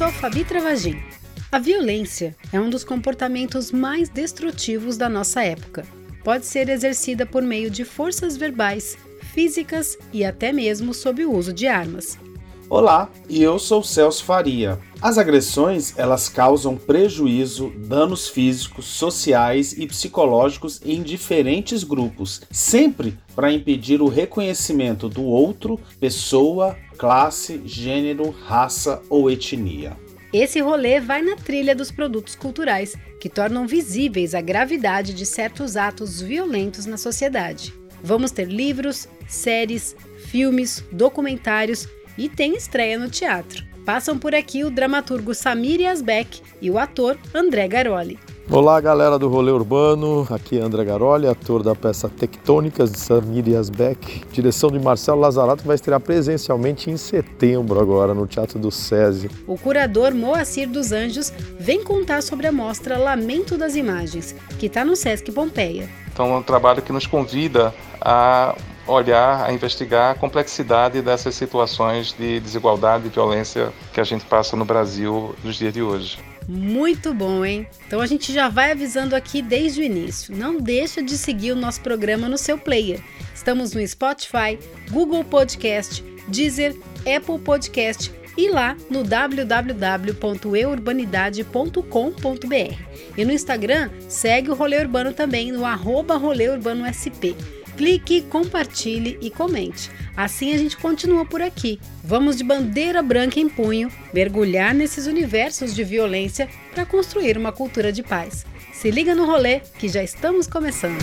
sou Fabi Travagin. A violência é um dos comportamentos mais destrutivos da nossa época. Pode ser exercida por meio de forças verbais, físicas e até mesmo sob o uso de armas. Olá, e eu sou Celso Faria. As agressões, elas causam prejuízo, danos físicos, sociais e psicológicos em diferentes grupos, sempre para impedir o reconhecimento do outro, pessoa, classe, gênero, raça ou etnia. Esse rolê vai na trilha dos produtos culturais, que tornam visíveis a gravidade de certos atos violentos na sociedade. Vamos ter livros, séries, filmes, documentários e tem estreia no teatro. Passam por aqui o dramaturgo Samir Yasbeck e o ator André Garoli. Olá, galera do Rolê Urbano. Aqui é André Garoli, ator da peça Tectônicas de Samir Yasbeck. Direção de Marcelo Lazarato vai estrear presencialmente em setembro agora no Teatro do SESI. O curador Moacir dos Anjos vem contar sobre a mostra Lamento das Imagens, que está no Sesc Pompeia. Então é um trabalho que nos convida a olhar, a investigar a complexidade dessas situações de desigualdade e violência que a gente passa no Brasil nos dias de hoje. Muito bom, hein? Então a gente já vai avisando aqui desde o início. Não deixa de seguir o nosso programa no seu player. Estamos no Spotify, Google Podcast, Deezer, Apple Podcast e lá no www.eurbanidade.com.br. E no Instagram, segue o Rolê Urbano também no arroba Rolê Urbano SP. Clique, compartilhe e comente. Assim a gente continua por aqui. Vamos de bandeira branca em punho, mergulhar nesses universos de violência para construir uma cultura de paz. Se liga no rolê que já estamos começando.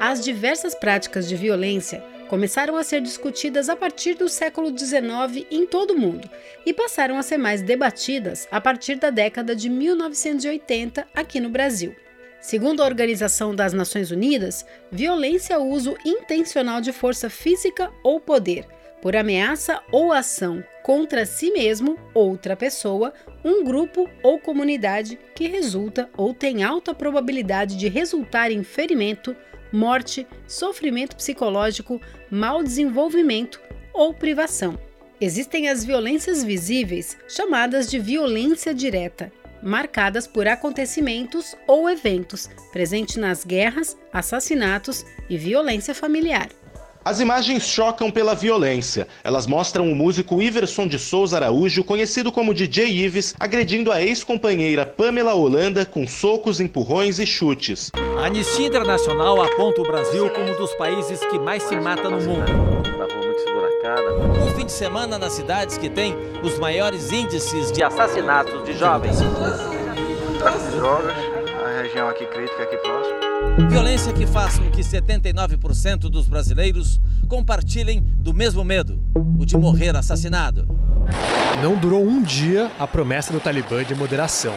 As diversas práticas de violência começaram a ser discutidas a partir do século XIX em todo o mundo e passaram a ser mais debatidas a partir da década de 1980 aqui no Brasil. Segundo a Organização das Nações Unidas, violência é o uso intencional de força física ou poder, por ameaça ou ação contra si mesmo, outra pessoa, um grupo ou comunidade que resulta ou tem alta probabilidade de resultar em ferimento, morte, sofrimento psicológico, mau desenvolvimento ou privação. Existem as violências visíveis, chamadas de violência direta, marcadas por acontecimentos ou eventos presentes nas guerras, assassinatos e violência familiar. As imagens chocam pela violência. Elas mostram o músico Iverson de Souza Araújo, conhecido como DJ Ives, agredindo a ex-companheira Pamela Holanda com socos, empurrões e chutes. A Anistia Internacional aponta o Brasil como um dos países que mais se mata no mundo. Na rua muito esburacada. Um fim de semana nas cidades que têm os maiores índices de assassinatos de jovens. Tráfico de drogas, região aqui crítica, aqui próximo. Violência que faz com que 79% dos brasileiros compartilhem do mesmo medo, o de morrer assassinado. Não durou um dia a promessa do Talibã de moderação.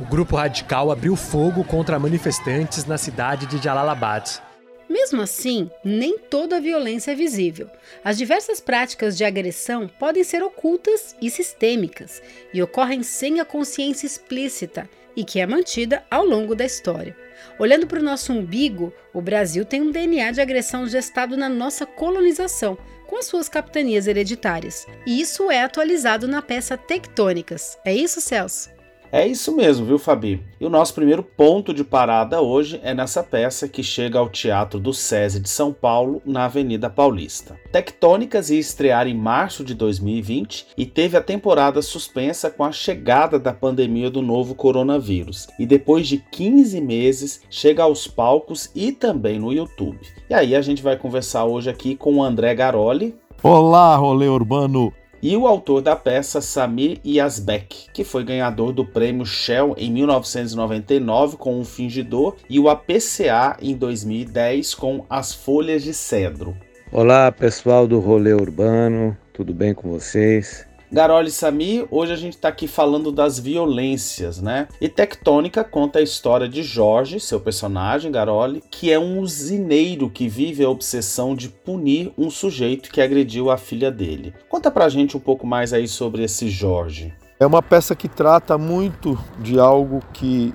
O grupo radical abriu fogo contra manifestantes na cidade de Jalalabad. Mesmo assim, nem toda a violência é visível. As diversas práticas de agressão podem ser ocultas e sistêmicas e ocorrem sem a consciência explícita e que é mantida ao longo da história. Olhando para o nosso umbigo, o Brasil tem um DNA de agressão gestado na nossa colonização, com as suas capitanias hereditárias. E isso é atualizado na peça Tectônicas. É isso, Celso? É isso mesmo, viu, Fabi? E o nosso primeiro ponto de parada hoje é nessa peça que chega ao Teatro do SESI de São Paulo, na Avenida Paulista. Tectônicas ia estrear em março de 2020 e teve a temporada suspensa com a chegada da pandemia do novo coronavírus. E depois de 15 meses, chega aos palcos e também no YouTube. E aí a gente vai conversar hoje aqui com o André Garoli. Olá, rolê urbano! E o autor da peça Samir Yazbek, que foi ganhador do prêmio Shell em 1999 com O Fingidor e o APCA em 2010 com As Folhas de Cedro. Olá pessoal do Rolê Urbano, tudo bem com vocês? Garoli Sami, hoje a gente está aqui falando das violências, né? E Tectônica conta a história de Jorge, seu personagem, Garoli, que é um usineiro que vive a obsessão de punir um sujeito que agrediu a filha dele. Conta pra gente um pouco mais aí sobre esse Jorge. É uma peça que trata muito de algo que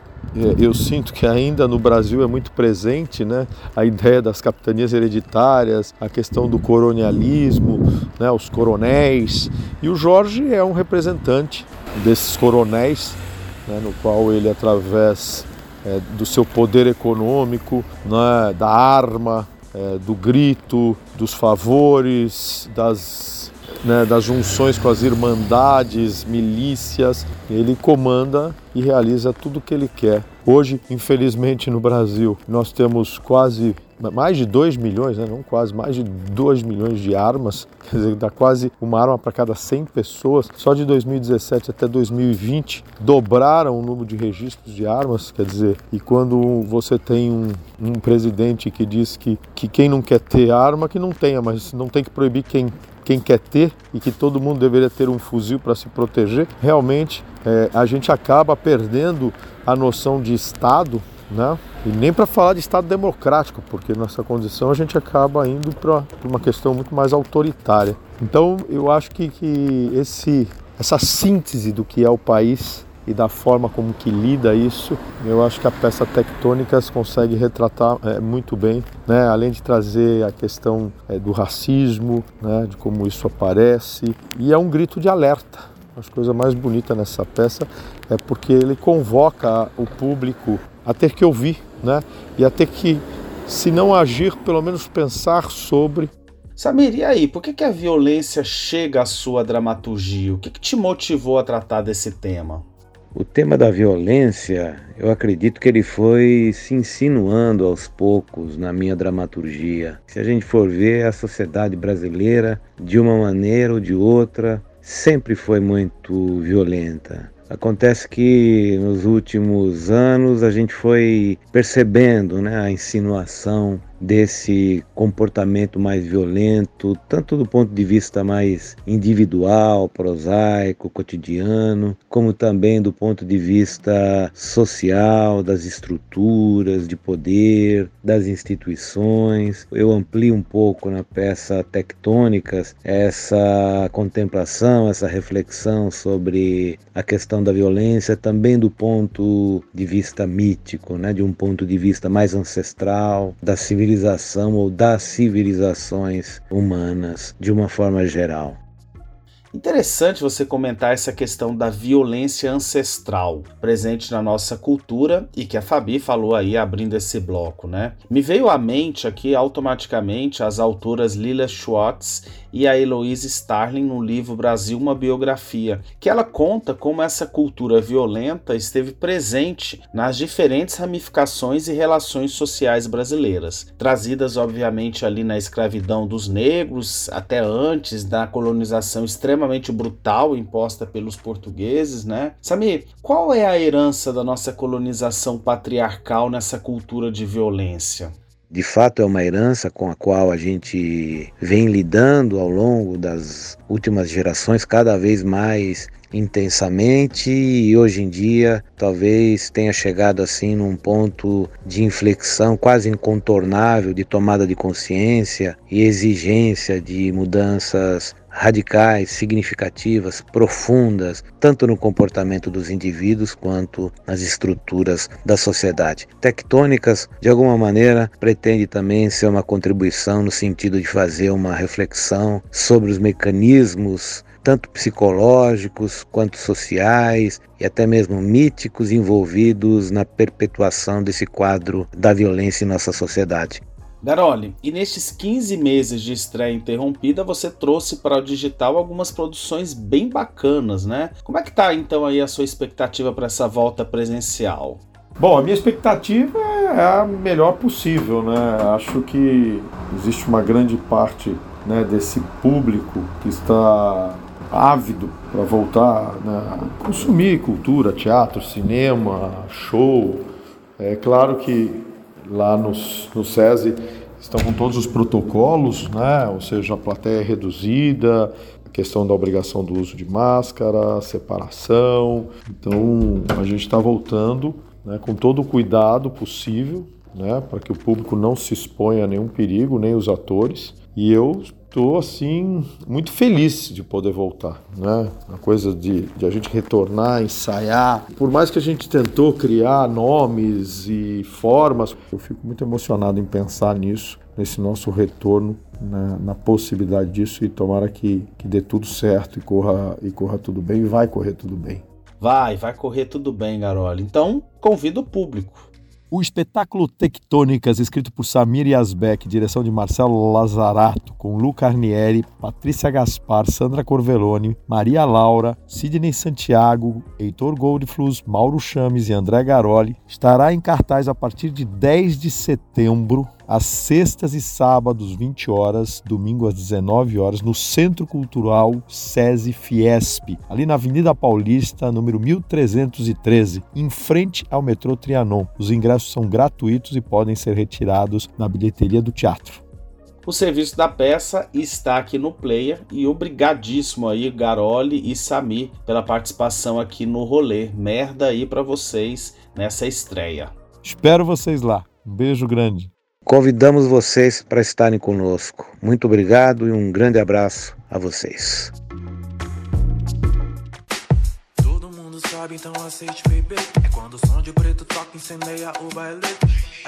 eu sinto que ainda no Brasil é muito presente, né? A ideia das capitanias hereditárias, a questão do colonialismo, né? Os coronéis. E o Jorge é um representante desses coronéis, né? no qual ele, através é, do seu poder econômico, né? da arma, é, do grito, dos favores, das né, das junções com as irmandades, milícias. Ele comanda e realiza tudo o que ele quer. Hoje, infelizmente, no Brasil, nós temos quase mais de 2 milhões, né? não quase, mais de 2 milhões de armas, quer dizer, dá quase uma arma para cada 100 pessoas. Só de 2017 até 2020 dobraram o número de registros de armas, quer dizer, e quando você tem um, um presidente que diz que, que quem não quer ter arma, que não tenha, mas não tem que proibir quem quem quer ter e que todo mundo deveria ter um fuzil para se proteger, realmente é, a gente acaba perdendo a noção de Estado, né? E nem para falar de Estado democrático, porque nessa condição a gente acaba indo para uma questão muito mais autoritária. Então eu acho que, que esse, essa síntese do que é o país e da forma como que lida isso, eu acho que a peça Tectônicas consegue retratar é, muito bem, né? além de trazer a questão é, do racismo, né? de como isso aparece, e é um grito de alerta. A coisa mais bonita nessa peça é porque ele convoca o público a ter que ouvir, né? E a ter que, se não agir, pelo menos pensar sobre Samir, e aí, por que, que a violência chega à sua dramaturgia? O que, que te motivou a tratar desse tema? O tema da violência, eu acredito que ele foi se insinuando aos poucos na minha dramaturgia. Se a gente for ver, a sociedade brasileira, de uma maneira ou de outra, sempre foi muito violenta. Acontece que nos últimos anos a gente foi percebendo né, a insinuação desse comportamento mais violento, tanto do ponto de vista mais individual, prosaico, cotidiano, como também do ponto de vista social, das estruturas de poder, das instituições. Eu amplio um pouco na peça Tectônicas essa contemplação, essa reflexão sobre a questão da violência, também do ponto de vista mítico, né, de um ponto de vista mais ancestral, da civilização civilização ou das civilizações humanas de uma forma geral. Interessante você comentar essa questão da violência ancestral presente na nossa cultura e que a Fabi falou aí abrindo esse bloco, né? Me veio à mente aqui automaticamente as autoras Lila Schwartz e a Heloise Starling no livro Brasil uma biografia, que ela conta como essa cultura violenta esteve presente nas diferentes ramificações e relações sociais brasileiras, trazidas obviamente ali na escravidão dos negros até antes da colonização extrema extremamente brutal imposta pelos portugueses, né? Samir, qual é a herança da nossa colonização patriarcal nessa cultura de violência? De fato, é uma herança com a qual a gente vem lidando ao longo das últimas gerações, cada vez mais intensamente e hoje em dia talvez tenha chegado assim num ponto de inflexão quase incontornável de tomada de consciência e exigência de mudanças radicais, significativas, profundas, tanto no comportamento dos indivíduos quanto nas estruturas da sociedade. Tectônicas, de alguma maneira, pretende também ser uma contribuição no sentido de fazer uma reflexão sobre os mecanismos tanto psicológicos quanto sociais e até mesmo míticos envolvidos na perpetuação desse quadro da violência em nossa sociedade. Garoli, e nestes 15 meses de estreia interrompida, você trouxe para o digital algumas produções bem bacanas, né? Como é que tá então aí a sua expectativa para essa volta presencial? Bom, a minha expectativa é a melhor possível, né? Acho que existe uma grande parte né, desse público que está ávido para voltar né, a consumir cultura, teatro, cinema, show. É claro que lá no, no SESI estão com todos os protocolos, né? ou seja, a plateia é reduzida, a questão da obrigação do uso de máscara, separação. Então a gente está voltando né, com todo o cuidado possível né, para que o público não se exponha a nenhum perigo, nem os atores. E eu estou assim muito feliz de poder voltar, né? A coisa de, de, a gente retornar, ensaiar. Por mais que a gente tentou criar nomes e formas, eu fico muito emocionado em pensar nisso, nesse nosso retorno, né? na possibilidade disso e tomara que, que dê tudo certo e corra e corra tudo bem e vai correr tudo bem. Vai, vai correr tudo bem, Garola. Então, convido o público o espetáculo Tectônicas, escrito por Samir Yazbek, direção de Marcelo Lazarato, com Lu Carnieri, Patrícia Gaspar, Sandra Corvelone, Maria Laura, Sidney Santiago, Heitor Goldflus, Mauro Chames e André Garoli, estará em cartaz a partir de 10 de setembro às sextas e sábados, 20 horas, domingo às 19 horas, no Centro Cultural SESI Fiesp, ali na Avenida Paulista, número 1313, em frente ao metrô Trianon. Os ingressos são gratuitos e podem ser retirados na bilheteria do teatro. O serviço da peça está aqui no player e obrigadíssimo aí Garoli e Samir pela participação aqui no rolê. Merda aí para vocês nessa estreia. Espero vocês lá. Um beijo grande. Convidamos vocês para estarem conosco. Muito obrigado e um grande abraço a vocês. Todo mundo sabe, então aceite, bebê. É quando o som de preto toca, incendeia o baile.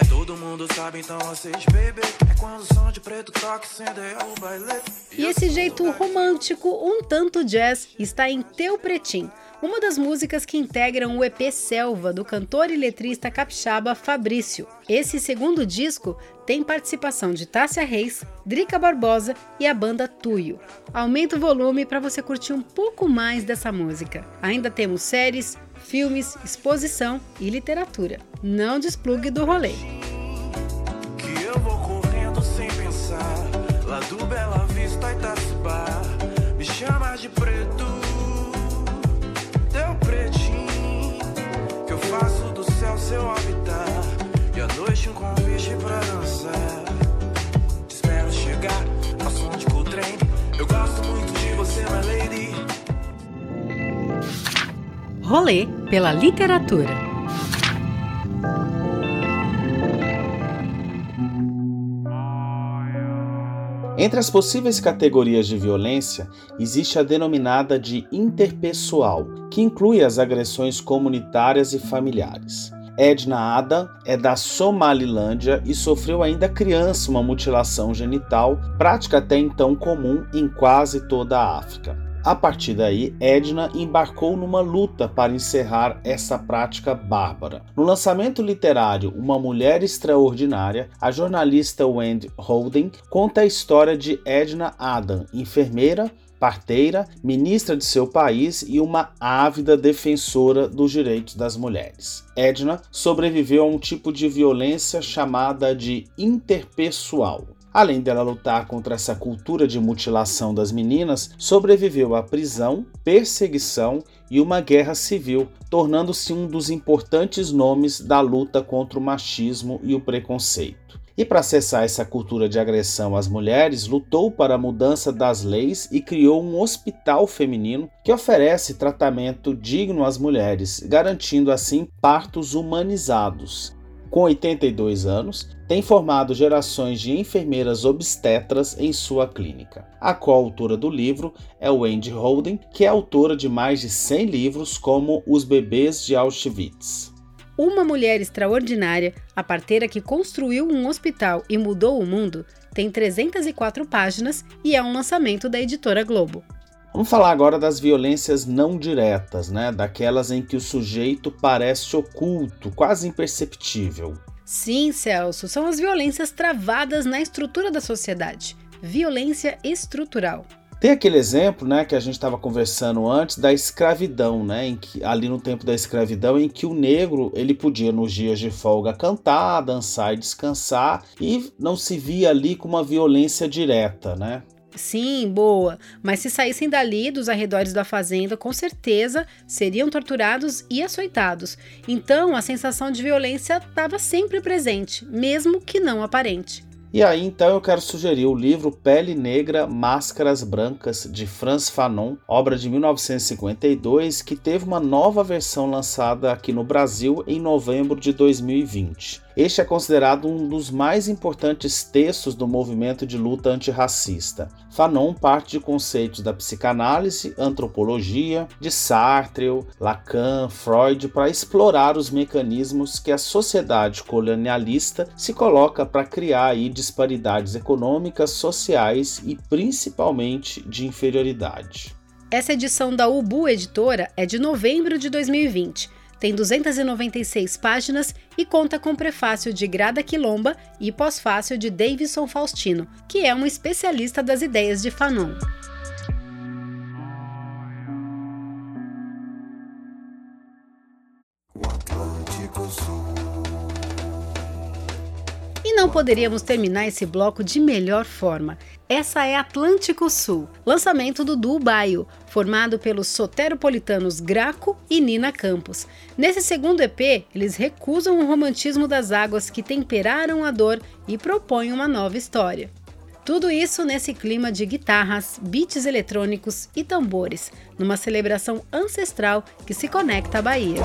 É todo mundo sabe, então aceite, bebê. É quando o som de preto toca, incendeia o baile. E esse jeito romântico, um tanto jazz, está em Teu Pretinho uma das músicas que integram o EP Selva do cantor e letrista capixaba Fabrício. Esse segundo disco tem participação de Tássia Reis, Drica Barbosa e a banda Tuyo. Aumenta o volume para você curtir um pouco mais dessa música. Ainda temos séries, filmes, exposição e literatura. Não desplugue do rolê. Que eu vou correndo sem pensar, lá do Bela Vista Itacibá, me chama de preto. Rolê pela literatura Entre as possíveis categorias de violência, existe a denominada de interpessoal, que inclui as agressões comunitárias e familiares. Edna Ada é da Somalilândia e sofreu ainda criança uma mutilação genital, prática até então comum em quase toda a África. A partir daí, Edna embarcou numa luta para encerrar essa prática bárbara. No lançamento literário Uma Mulher Extraordinária, a jornalista Wendy Holden conta a história de Edna Adam, enfermeira, parteira, ministra de seu país e uma ávida defensora dos direitos das mulheres. Edna sobreviveu a um tipo de violência chamada de interpessoal. Além dela lutar contra essa cultura de mutilação das meninas, sobreviveu à prisão, perseguição e uma guerra civil, tornando-se um dos importantes nomes da luta contra o machismo e o preconceito. E para cessar essa cultura de agressão às mulheres, lutou para a mudança das leis e criou um hospital feminino que oferece tratamento digno às mulheres, garantindo assim partos humanizados. Com 82 anos, tem formado gerações de enfermeiras obstetras em sua clínica. A coautora do livro é Wendy Holden, que é autora de mais de 100 livros como Os Bebês de Auschwitz. Uma Mulher Extraordinária, a parteira que construiu um hospital e mudou o mundo, tem 304 páginas e é um lançamento da editora Globo. Vamos falar agora das violências não diretas, né? Daquelas em que o sujeito parece oculto, quase imperceptível. Sim, Celso, são as violências travadas na estrutura da sociedade. Violência estrutural. Tem aquele exemplo, né, que a gente estava conversando antes da escravidão, né, em que, ali no tempo da escravidão, em que o negro ele podia nos dias de folga cantar, dançar e descansar e não se via ali com uma violência direta, né? Sim, boa. Mas se saíssem dali, dos arredores da fazenda, com certeza seriam torturados e açoitados. Então a sensação de violência estava sempre presente, mesmo que não aparente. E aí então eu quero sugerir o livro Pele Negra, Máscaras Brancas, de Franz Fanon, obra de 1952, que teve uma nova versão lançada aqui no Brasil em novembro de 2020. Este é considerado um dos mais importantes textos do movimento de luta antirracista. Fanon parte de conceitos da psicanálise, antropologia, de Sartre, Lacan, Freud para explorar os mecanismos que a sociedade colonialista se coloca para criar aí disparidades econômicas, sociais e principalmente de inferioridade. Essa edição da Ubu Editora é de novembro de 2020 tem 296 páginas e conta com prefácio de Grada Quilomba e pós-fácio de Davidson Faustino, que é um especialista das ideias de Fanon. E não poderíamos terminar esse bloco de melhor forma. Essa é Atlântico Sul, lançamento do duo Baio, formado pelos soteropolitanos Graco e Nina Campos. Nesse segundo EP, eles recusam o romantismo das águas que temperaram a dor e propõem uma nova história. Tudo isso nesse clima de guitarras, beats eletrônicos e tambores, numa celebração ancestral que se conecta à Bahia.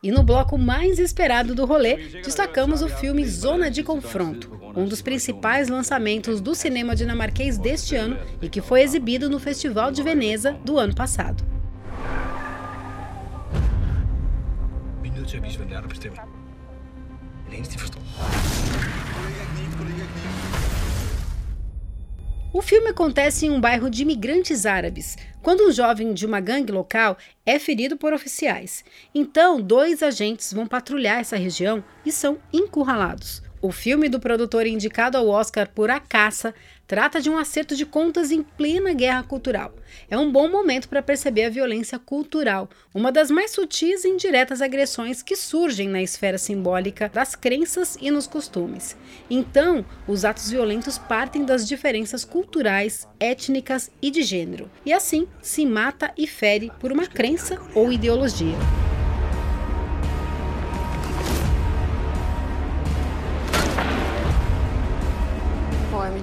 E no bloco mais esperado do rolê, destacamos o filme Zona de Confronto, um dos principais lançamentos do cinema dinamarquês deste ano e que foi exibido no Festival de Veneza do ano passado. O filme acontece em um bairro de imigrantes árabes, quando um jovem de uma gangue local é ferido por oficiais. Então, dois agentes vão patrulhar essa região e são encurralados. O filme do produtor indicado ao Oscar por A Caça trata de um acerto de contas em plena guerra cultural. É um bom momento para perceber a violência cultural, uma das mais sutis e indiretas agressões que surgem na esfera simbólica das crenças e nos costumes. Então, os atos violentos partem das diferenças culturais, étnicas e de gênero, e assim se mata e fere por uma crença ou ideologia.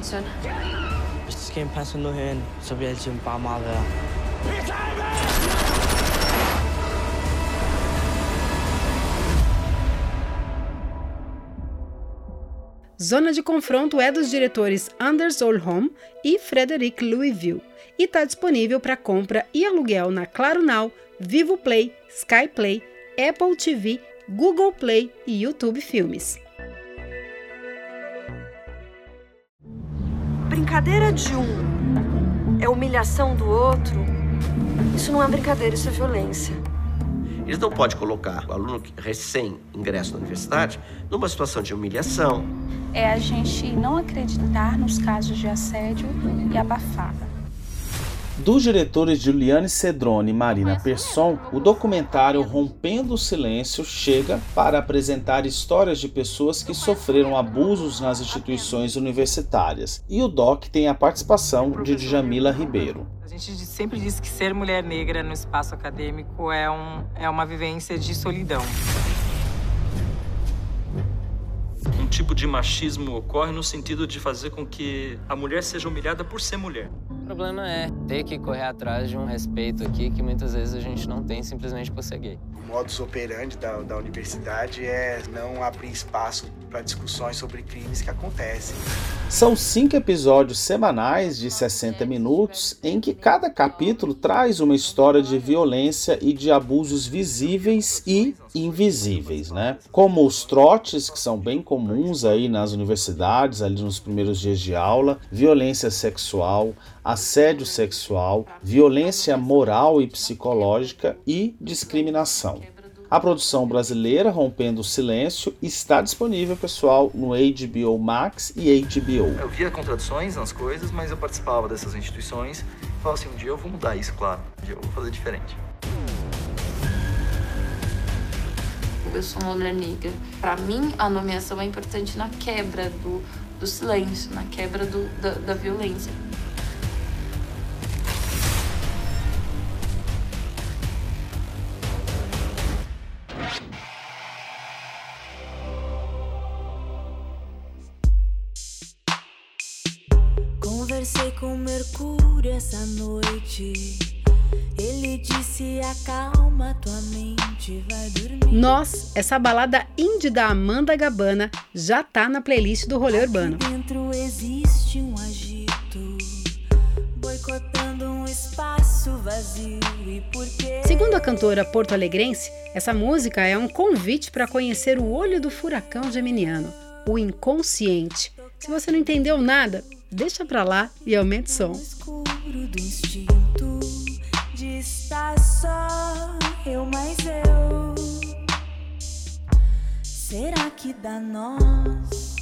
Søn. Hvis der sker en person nu herinde, så bliver bare meget værre. Zona de Confronto é dos diretores Anders Olholm e Frederic Louisville e está disponível para compra e aluguel na Claro Now, Vivo Play, Sky Play, Apple TV, Google Play e YouTube Filmes. Brincadeira de um é humilhação do outro, isso não é brincadeira, isso é violência. Eles não podem colocar o aluno recém-ingresso na universidade numa situação de humilhação. É a gente não acreditar nos casos de assédio e abafar. Dos diretores Juliane Cedrone e Marina Persson, o documentário Rompendo o Silêncio chega para apresentar histórias de pessoas que sofreram abusos nas instituições universitárias. E o doc tem a participação de Djamila Ribeiro. A gente sempre diz que ser mulher negra no espaço acadêmico é, um, é uma vivência de solidão um tipo de machismo ocorre no sentido de fazer com que a mulher seja humilhada por ser mulher. O problema é ter que correr atrás de um respeito aqui que muitas vezes a gente não tem simplesmente por ser gay. O modus operandi da, da universidade é não abrir espaço para discussões sobre crimes que acontecem. São cinco episódios semanais de 60 minutos em que cada capítulo traz uma história de violência e de abusos visíveis e invisíveis, né? Como os trotes, que são bem comuns aí nas universidades, ali nos primeiros dias de aula, violência sexual, assédio sexual, violência moral e psicológica e discriminação. A produção brasileira, Rompendo o Silêncio, está disponível, pessoal, no HBO Max e HBO. Eu via contradições nas coisas, mas eu participava dessas instituições falava assim, um dia eu vou mudar isso, claro. Um dia eu vou fazer diferente. Eu sou uma mulher negra. Para mim, a nomeação é importante na quebra do, do silêncio, na quebra do, da, da violência. Conversei com Mercúrio essa noite. Ele disse: acalma tua mente, vai dormir. Nós, essa balada indie da Amanda Gabana, já tá na playlist do rolê urbano. Dentro existe um agito, boicotando um espaço vazio. E? Segundo a cantora porto-alegrense, essa música é um convite para conhecer o olho do furacão geminiano, o inconsciente. Se você não entendeu nada, deixa pra lá e aumente o som. escuro do instinto eu mais eu. Será que dá nós?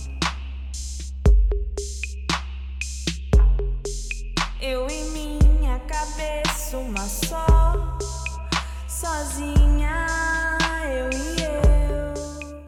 Eu em minha cabeça uma só, sozinha eu e eu.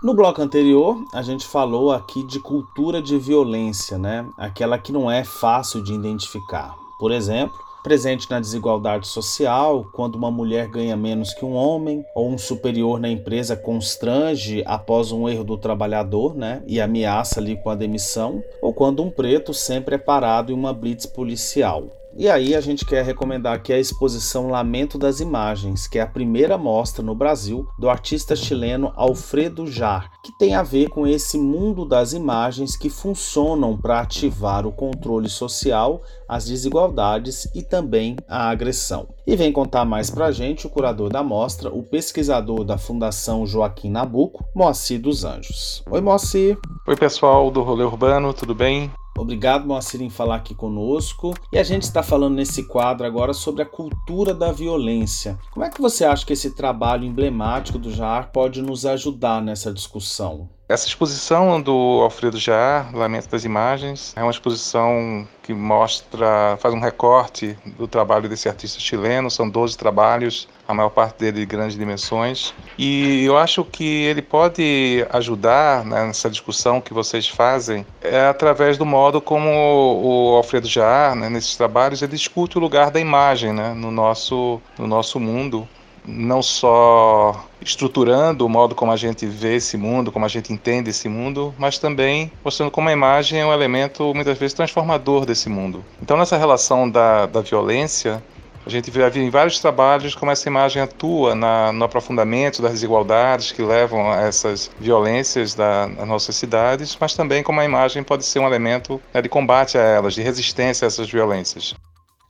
No bloco anterior, a gente falou aqui de cultura de violência, né? Aquela que não é fácil de identificar. Por exemplo, presente na desigualdade social, quando uma mulher ganha menos que um homem, ou um superior na empresa constrange após um erro do trabalhador, né, e ameaça ali com a demissão, ou quando um preto sempre é parado em uma blitz policial. E aí a gente quer recomendar aqui a exposição Lamento das Imagens, que é a primeira mostra no Brasil do artista chileno Alfredo Jar, que tem a ver com esse mundo das imagens que funcionam para ativar o controle social, as desigualdades e também a agressão. E vem contar mais pra gente o curador da mostra, o pesquisador da Fundação Joaquim Nabuco, Moacir dos Anjos. Oi, Moacir. Oi, pessoal do Rolê Urbano, tudo bem? Obrigado, Moacir, em falar aqui conosco. E a gente está falando nesse quadro agora sobre a cultura da violência. Como é que você acha que esse trabalho emblemático do Jar pode nos ajudar nessa discussão? Essa exposição do Alfredo Jaar, Lamento das Imagens, é uma exposição que mostra, faz um recorte do trabalho desse artista chileno, são 12 trabalhos, a maior parte dele de grandes dimensões, e eu acho que ele pode ajudar nessa discussão que vocês fazem é, através do modo como o Alfredo Jaar, né, nesses trabalhos, ele discute o lugar da imagem né, no, nosso, no nosso mundo não só estruturando o modo como a gente vê esse mundo, como a gente entende esse mundo, mas também mostrando como a imagem é um elemento muitas vezes transformador desse mundo. Então, nessa relação da, da violência, a gente vê em vários trabalhos como essa imagem atua na, no aprofundamento das desigualdades que levam a essas violências da, das nossas cidades, mas também como a imagem pode ser um elemento né, de combate a elas, de resistência a essas violências.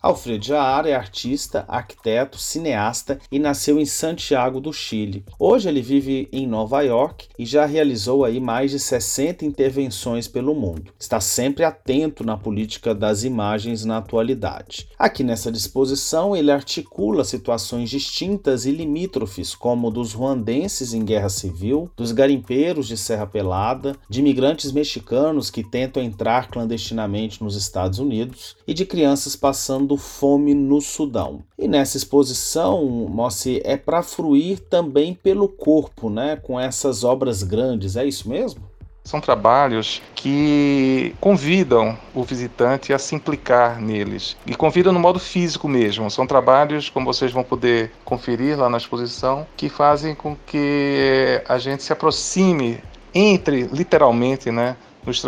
Alfredo Jaar é artista, arquiteto, cineasta e nasceu em Santiago do Chile. Hoje ele vive em Nova York e já realizou aí mais de 60 intervenções pelo mundo. Está sempre atento na política das imagens na atualidade. Aqui nessa disposição ele articula situações distintas e limítrofes, como dos ruandenses em guerra civil, dos garimpeiros de Serra Pelada, de imigrantes mexicanos que tentam entrar clandestinamente nos Estados Unidos e de crianças passando fome no Sudão. E nessa exposição, Mossi, é para fruir também pelo corpo, né, com essas obras grandes, é isso mesmo? São trabalhos que convidam o visitante a se implicar neles e convidam no modo físico mesmo. São trabalhos, como vocês vão poder conferir lá na exposição, que fazem com que a gente se aproxime, entre literalmente, né,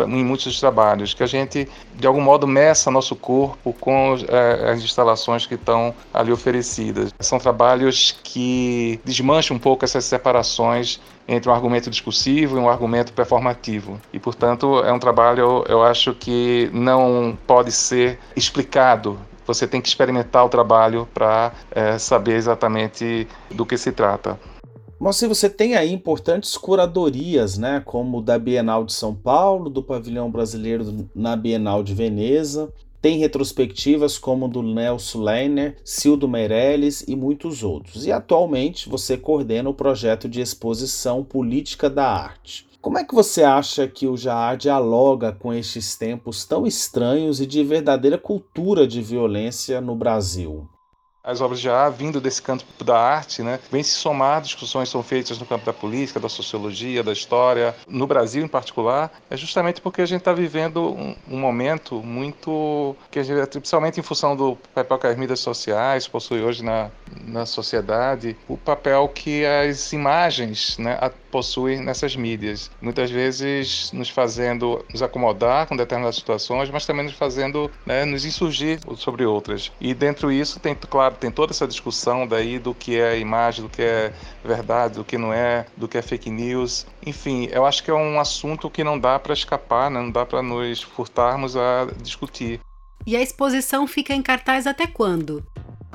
em muitos trabalhos, que a gente, de algum modo, meça nosso corpo com é, as instalações que estão ali oferecidas. São trabalhos que desmancham um pouco essas separações entre um argumento discursivo e um argumento performativo. E, portanto, é um trabalho, eu acho que não pode ser explicado você tem que experimentar o trabalho para é, saber exatamente do que se trata. Se você tem aí importantes curadorias, né, como da Bienal de São Paulo, do Pavilhão Brasileiro na Bienal de Veneza. Tem retrospectivas como do Nelson Leiner, Cildo Meirelles e muitos outros. E atualmente você coordena o projeto de exposição Política da Arte. Como é que você acha que o Jaar dialoga com estes tempos tão estranhos e de verdadeira cultura de violência no Brasil? As obras já vindo desse campo da arte, né, vêm se somar discussões que são feitas no campo da política, da sociologia, da história, no Brasil em particular, é justamente porque a gente está vivendo um, um, momento muito que a gente, principalmente em função do papel que as mídias sociais possuem hoje na, na sociedade, o papel que as imagens né, possuem nessas mídias, muitas vezes nos fazendo nos acomodar com determinadas situações, mas também nos fazendo né, nos insurgir sobre outras. E dentro disso tem claro tem toda essa discussão daí do que é imagem, do que é verdade, do que não é, do que é fake news. Enfim, eu acho que é um assunto que não dá para escapar, né? não dá para nos furtarmos a discutir. E a exposição fica em cartaz até quando?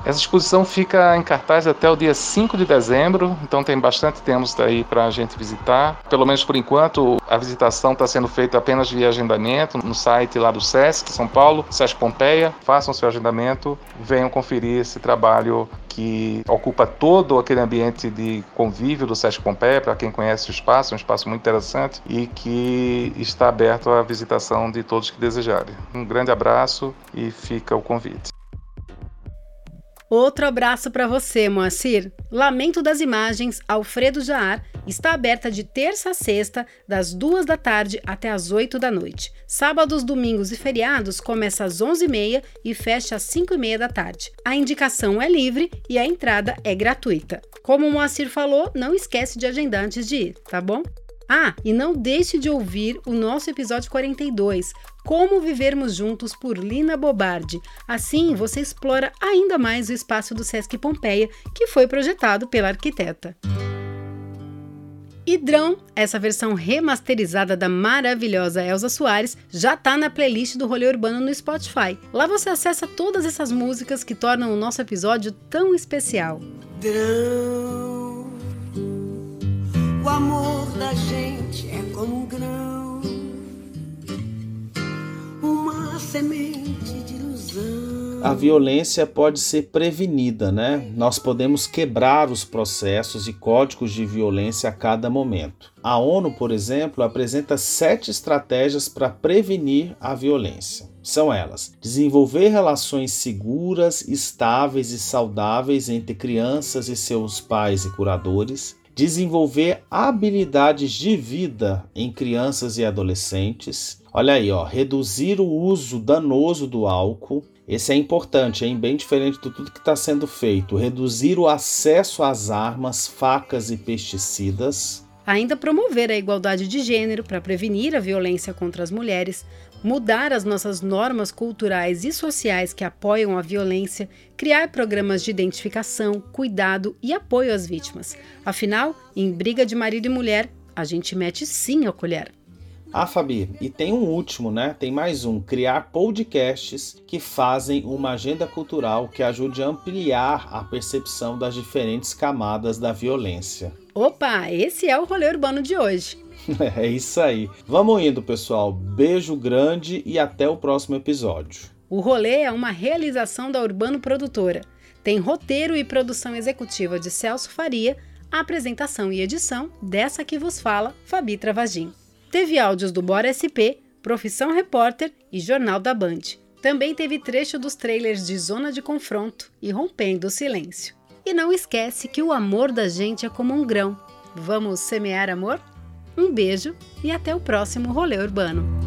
Essa exposição fica em cartaz até o dia 5 de dezembro, então tem bastante tempo aí para a gente visitar. Pelo menos por enquanto, a visitação está sendo feita apenas via agendamento no site lá do SESC São Paulo, SESC Pompeia. Façam seu agendamento, venham conferir esse trabalho que ocupa todo aquele ambiente de convívio do SESC Pompeia, para quem conhece o espaço, é um espaço muito interessante e que está aberto à visitação de todos que desejarem. Um grande abraço e fica o convite. Outro abraço para você, Moacir. Lamento das Imagens, Alfredo Jaar, está aberta de terça a sexta, das duas da tarde até as 8 da noite. Sábados, domingos e feriados começa às 11h30 e fecha às 5h30 da tarde. A indicação é livre e a entrada é gratuita. Como o Moacir falou, não esquece de agendar antes de ir, tá bom? Ah, e não deixe de ouvir o nosso episódio 42, Como Vivermos Juntos, por Lina Bobardi. Assim, você explora ainda mais o espaço do Sesc Pompeia, que foi projetado pela arquiteta. Hidrão, essa versão remasterizada da maravilhosa Elza Soares, já tá na playlist do Rolê Urbano no Spotify. Lá você acessa todas essas músicas que tornam o nosso episódio tão especial. Drão. O amor da gente é como um grão, uma semente de ilusão. A violência pode ser prevenida, né? Nós podemos quebrar os processos e códigos de violência a cada momento. A ONU, por exemplo, apresenta sete estratégias para prevenir a violência. São elas: desenvolver relações seguras, estáveis e saudáveis entre crianças e seus pais e curadores, desenvolver habilidades de vida em crianças e adolescentes. Olha aí, ó, reduzir o uso danoso do álcool. Esse é importante, é bem diferente de tudo que está sendo feito. Reduzir o acesso às armas, facas e pesticidas. Ainda promover a igualdade de gênero para prevenir a violência contra as mulheres, mudar as nossas normas culturais e sociais que apoiam a violência, criar programas de identificação, cuidado e apoio às vítimas. Afinal, em briga de marido e mulher, a gente mete sim a colher. Ah, Fabi, e tem um último, né? Tem mais um: criar podcasts que fazem uma agenda cultural que ajude a ampliar a percepção das diferentes camadas da violência. Opa, esse é o rolê urbano de hoje. É isso aí. Vamos indo, pessoal. Beijo grande e até o próximo episódio. O rolê é uma realização da Urbano Produtora. Tem roteiro e produção executiva de Celso Faria, apresentação e edição dessa que vos fala, Fabi Travagin. Teve áudios do Bora SP, Profissão Repórter e Jornal da Band. Também teve trecho dos trailers de Zona de Confronto e Rompendo o Silêncio. E não esquece que o amor da gente é como um grão. Vamos semear amor? Um beijo e até o próximo rolê urbano.